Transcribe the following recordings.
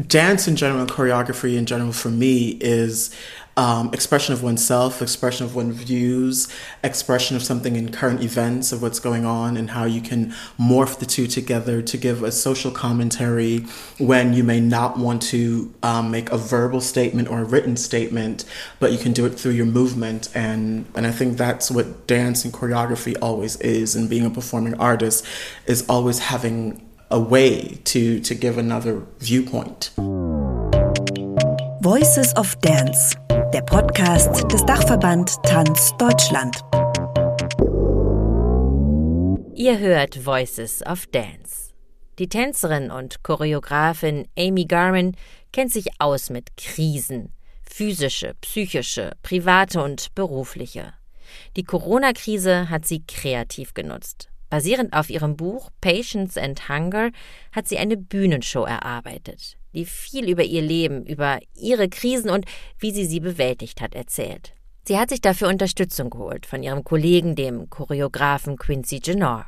dance in general, choreography in general, for me is um, expression of oneself, expression of one's views, expression of something in current events of what's going on, and how you can morph the two together to give a social commentary when you may not want to um, make a verbal statement or a written statement, but you can do it through your movement. And, and I think that's what dance and choreography always is, and being a performing artist is always having a way to, to give another viewpoint. Voices of Dance, der Podcast des Dachverband Tanz Deutschland. Ihr hört Voices of Dance. Die Tänzerin und Choreografin Amy Garman kennt sich aus mit Krisen, physische, psychische, private und berufliche. Die Corona-Krise hat sie kreativ genutzt. Basierend auf ihrem Buch Patience and Hunger hat sie eine Bühnenshow erarbeitet, die viel über ihr Leben, über ihre Krisen und wie sie sie bewältigt hat erzählt. Sie hat sich dafür Unterstützung geholt von ihrem Kollegen, dem Choreografen Quincy Genor.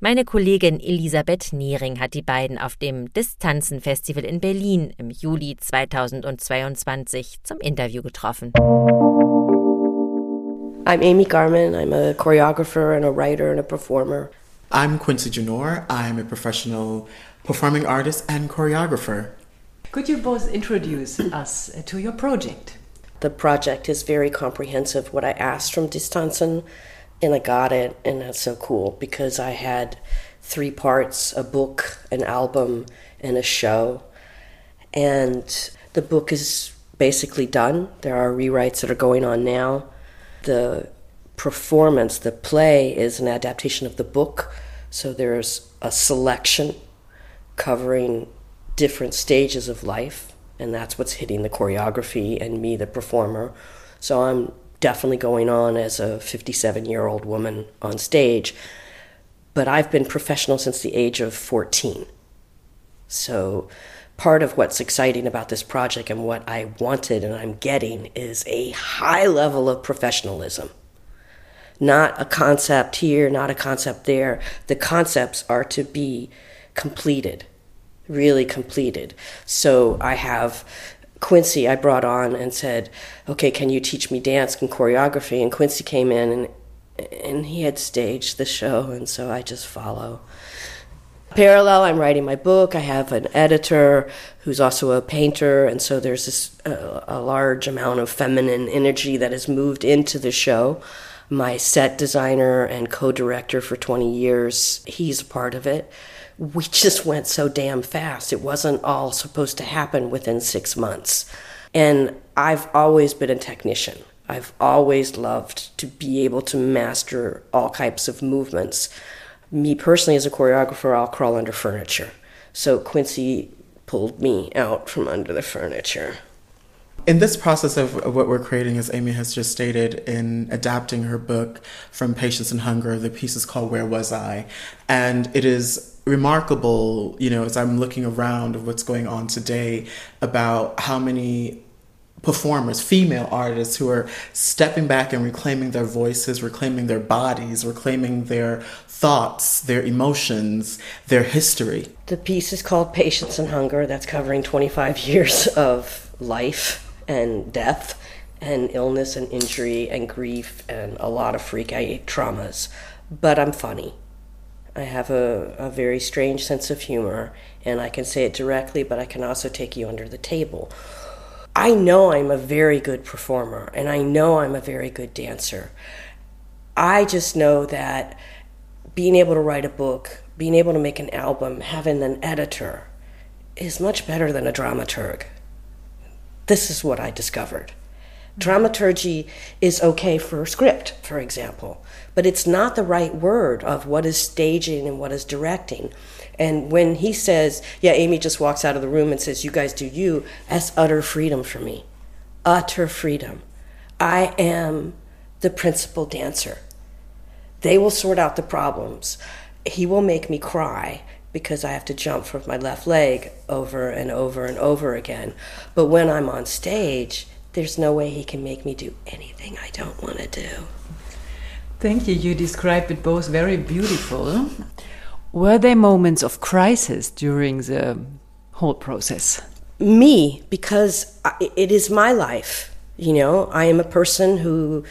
Meine Kollegin Elisabeth Niering hat die beiden auf dem Distanzen-Festival in Berlin im Juli 2022 zum Interview getroffen. I'm Ami Garmon. I'm a choreographer and a writer and a performer. I'm Quincy Junor. I'm a professional performing artist and choreographer. Could you both introduce us uh, to your project? The project is very comprehensive. What I asked from Distanzen, and I got it, and that's so cool because I had three parts a book, an album, and a show. And the book is basically done. There are rewrites that are going on now the performance, the play, is an adaptation of the book. So there's a selection covering different stages of life, and that's what's hitting the choreography and me, the performer. So I'm definitely going on as a 57 year old woman on stage, but I've been professional since the age of 14. So part of what's exciting about this project and what I wanted and I'm getting is a high level of professionalism. Not a concept here, not a concept there. The concepts are to be completed, really completed. So I have Quincy, I brought on and said, okay, can you teach me dance and choreography? And Quincy came in and and he had staged the show, and so I just follow. Parallel, I'm writing my book. I have an editor who's also a painter, and so there's this uh, a large amount of feminine energy that has moved into the show. My set designer and co-director for 20 years, he's a part of it. We just went so damn fast. It wasn't all supposed to happen within 6 months. And I've always been a technician. I've always loved to be able to master all types of movements me personally as a choreographer, I'll crawl under furniture. So Quincy pulled me out from under the furniture. In this process of what we're creating, as Amy has just stated, in adapting her book from Patience and Hunger, the piece is called Where Was I? And it is remarkable, you know, as I'm looking around of what's going on today about how many performers, female artists who are stepping back and reclaiming their voices, reclaiming their bodies, reclaiming their thoughts, their emotions, their history. The piece is called Patience and Hunger. That's covering 25 years of life and death and illness and injury and grief and a lot of freak out traumas. But I'm funny. I have a, a very strange sense of humor and I can say it directly, but I can also take you under the table I know I'm a very good performer and I know I'm a very good dancer. I just know that being able to write a book, being able to make an album, having an editor is much better than a dramaturg. This is what I discovered. Mm-hmm. Dramaturgy is okay for script, for example, but it's not the right word of what is staging and what is directing. And when he says, Yeah, Ami just walks out of the room and says, You guys do you, that's utter freedom for me. Utter freedom. I am the principal dancer. They will sort out the problems. He will make me cry because I have to jump from my left leg over and over and over again. But when I'm on stage, there's no way he can make me do anything I don't want to do. Thank you. You described it both very beautiful. Were there moments of crisis during the whole process? me because it is my life. You know, I am a person who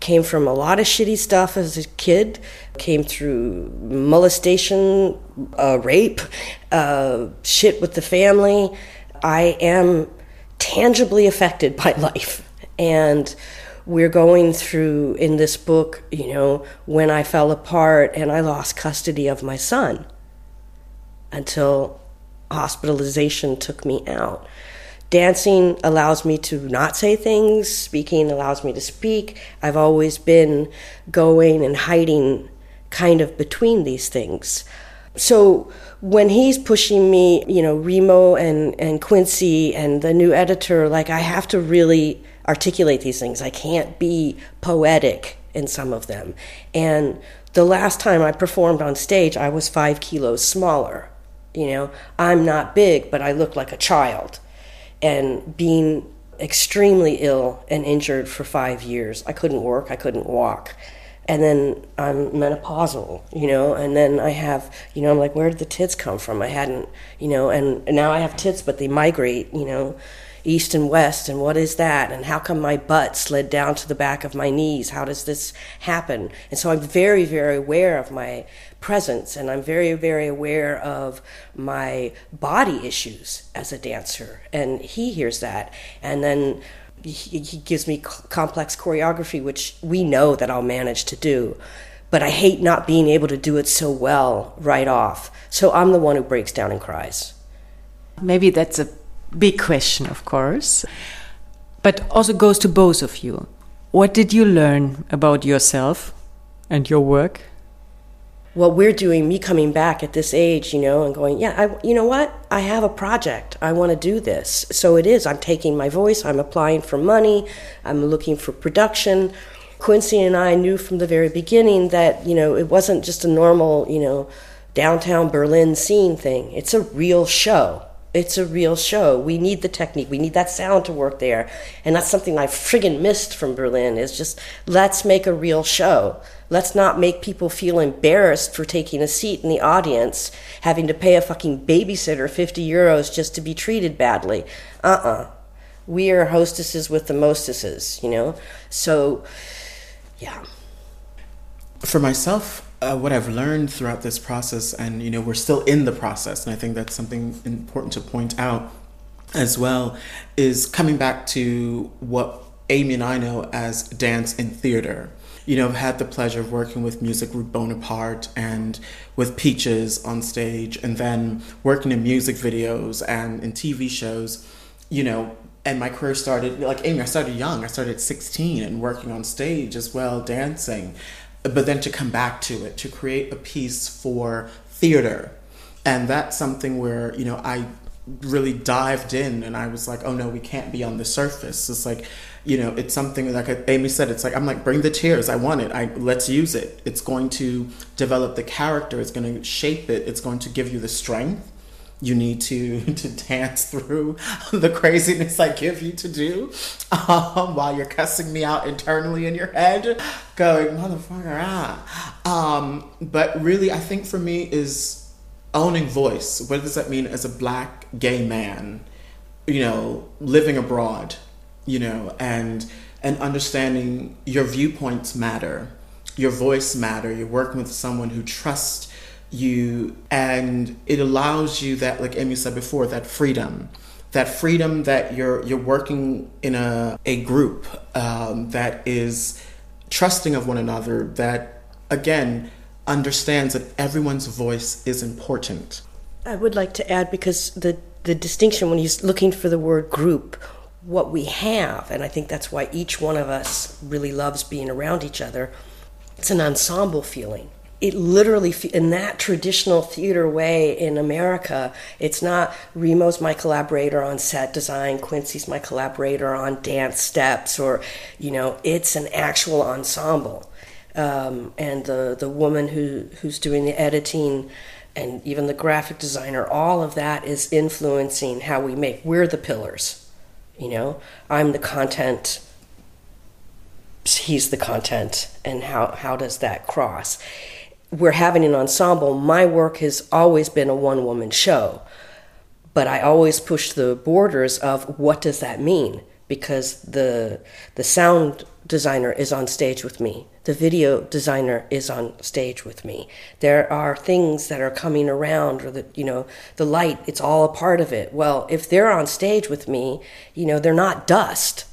came from a lot of shitty stuff as a kid, came through molestation, uh, rape, uh, shit with the family. I am tangibly affected by life. And we're going through in this book, you know, when I fell apart and I lost custody of my son until hospitalization took me out. Dancing allows me to not say things, speaking allows me to speak. I've always been going and hiding kind of between these things. So when he's pushing me, you know, Remo and, and Quincy and the new editor, like I have to really articulate these things. I can't be poetic in some of them. And the last time I performed on stage, I was five kilos smaller. You know, I'm not big, but I look like a child. And being extremely ill and injured for five years, I couldn't work, I couldn't walk. And then I'm menopausal, you know, and then I have, you know, I'm like, where did the tits come from? I hadn't, you know, and, now I have tits, but they migrate, you know east and west and what is that? And how come my butt slid down to the back of my knees? How does this happen? And so i'm very very aware of my presence and i'm very very aware of my body issues as a dancer and he hears that. And then he, gives me complex choreography which we know that i'll manage to do but i hate not being able to do it so well right off. So i'm the one who breaks down and cries. Maybe that's a big question, of course, but also goes to both of you. What did you learn about yourself and your work? What we're doing, me coming back at this age, you know, and going, yeah, I, you know what? I have a project. I want to do this. So it is. I'm taking my voice. I'm applying for money. I'm looking for production. Quincy and I knew from the very beginning that, you know, it wasn't just a normal, you know, downtown Berlin scene thing. It's a real show it's a real show. We need the technique. We need that sound to work there. And that's something I friggin' missed from Berlin is just let's make a real show. Let's not make people feel embarrassed for taking a seat in the audience, having to pay a fucking babysitter 50 euros just to be treated badly. Uh-uh. We are hostesses with the mostesses, you know? So, yeah. For myself, uh, what I've learned throughout this process, and you know, we're still in the process, and I think that's something important to point out as well, is coming back to what Ami and I know as dance in theater. You know, I've had the pleasure of working with Music Group Bonaparte and with Peaches on stage, and then working in music videos and in TV shows. You know, and my career started like Ami. I started young. I started at 16 and working on stage as well, dancing but then to come back to it, to create a piece for theater. And that's something where, you know, I really dived in and I was like, oh no, we can't be on the surface. It's like, you know, it's something like Ami said, it's like, I'm like, bring the tears. I want it. I let's use it. It's going to develop the character. It's going to shape it. It's going to give you the strength you need to to dance through the craziness I give you to do um, while you're cussing me out internally in your head, going motherfucker ah. Um, but really, I think for me is owning voice. What does that mean as a black gay man? You know, living abroad. You know, and and understanding your viewpoints matter, your voice matter. You're working with someone who trusts you and it allows you that like Ami said before that freedom that freedom that you're you're working in a a group um, that is trusting of one another that again understands that everyone's voice is important. I would like to add because the the distinction when you're looking for the word group what we have and I think that's why each one of us really loves being around each other it's an ensemble feeling it literally in that traditional theater way in America, it's not Remo's my collaborator on set design, Quincy's my collaborator on dance steps, or you know, it's an actual ensemble. Um, and the the woman who who's doing the editing and even the graphic designer, all of that is influencing how we make. We're the pillars, you know. I'm the content he's the content and how, how does that cross we're having an ensemble, my work has always been a one woman show. but I always push the borders of what does that mean because the the sound designer is on stage with me. The video designer is on stage with me. There are things that are coming around or the you know, the light, it's all a part of it. Well, if they're on stage with me, you know, they're not dust.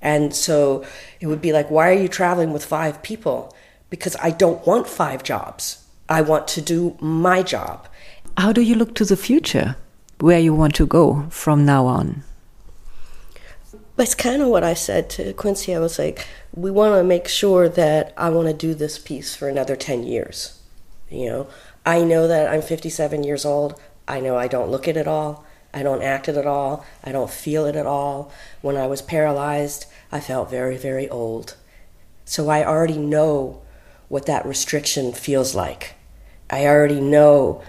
And so it would be like, why are you traveling with five people? Because I don't want five jobs. I want to do my job. How do you look to the future? Where you want to go from now on? That's kind of what I said to Quincy. I was like, we want to make sure that I want to do this piece for another 10 years. You know, I know that I'm 57 years old. I know I don't look it at all. I don't act it at all. I don't feel it at all. When I was paralyzed, I felt very, very old. So I already know what that restriction feels like. I already know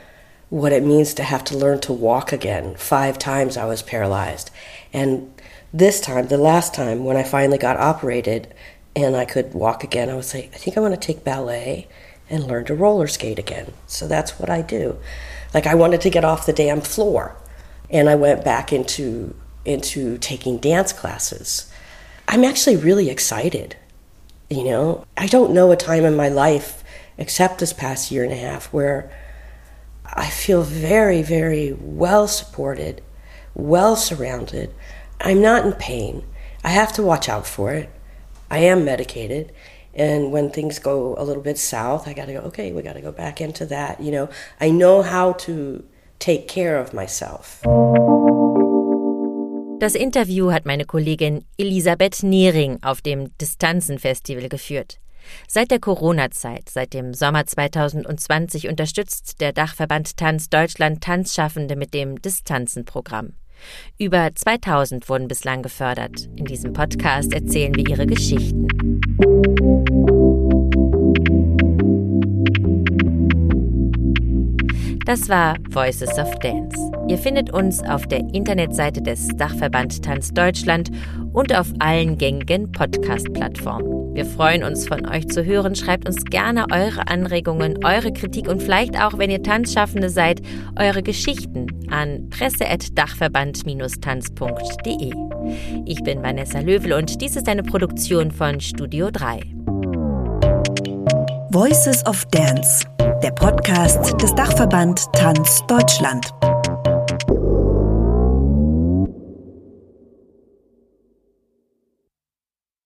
what it means to have to learn to walk again. Five times I was paralyzed. And this time, the last time, when I finally got operated and I could walk again, I was like, I think I want to take ballet and learn to roller skate again. So that's what I do. Like I wanted to get off the damn floor. And I went back into into taking dance classes. I'm actually really excited. You know, I don't know a time in my life except this past year and a half where I feel very, very well supported, well surrounded, I'm not in pain. I have to watch out for it. I am medicated. And when things go a little bit south, I got to go, okay, we got to go back into that. You know, I know how to take care of myself. Das Interview hat meine Kollegin Elisabeth Nehring auf dem Distanzenfestival geführt. Seit der Corona-Zeit, seit dem Sommer 2020 unterstützt der Dachverband Tanz Deutschland Tanzschaffende mit dem Distanzenprogramm. Über 2000 wurden bislang gefördert. In diesem Podcast erzählen wir ihre Geschichten. Das war Voices of Dance. Ihr findet uns auf der Internetseite des Dachverband Tanz Deutschland und auf allen gängigen Podcast-Plattformen. Wir freuen uns, von euch zu hören. Schreibt uns gerne eure Anregungen, eure Kritik und vielleicht auch, wenn ihr Tanzschaffende seid, eure Geschichten an presse.dachverband-tanz.de. Ich bin Vanessa Löwel und dies ist eine Produktion von Studio 3. Voices of Dance, der Podcast des Dachverband Tanz Deutschland.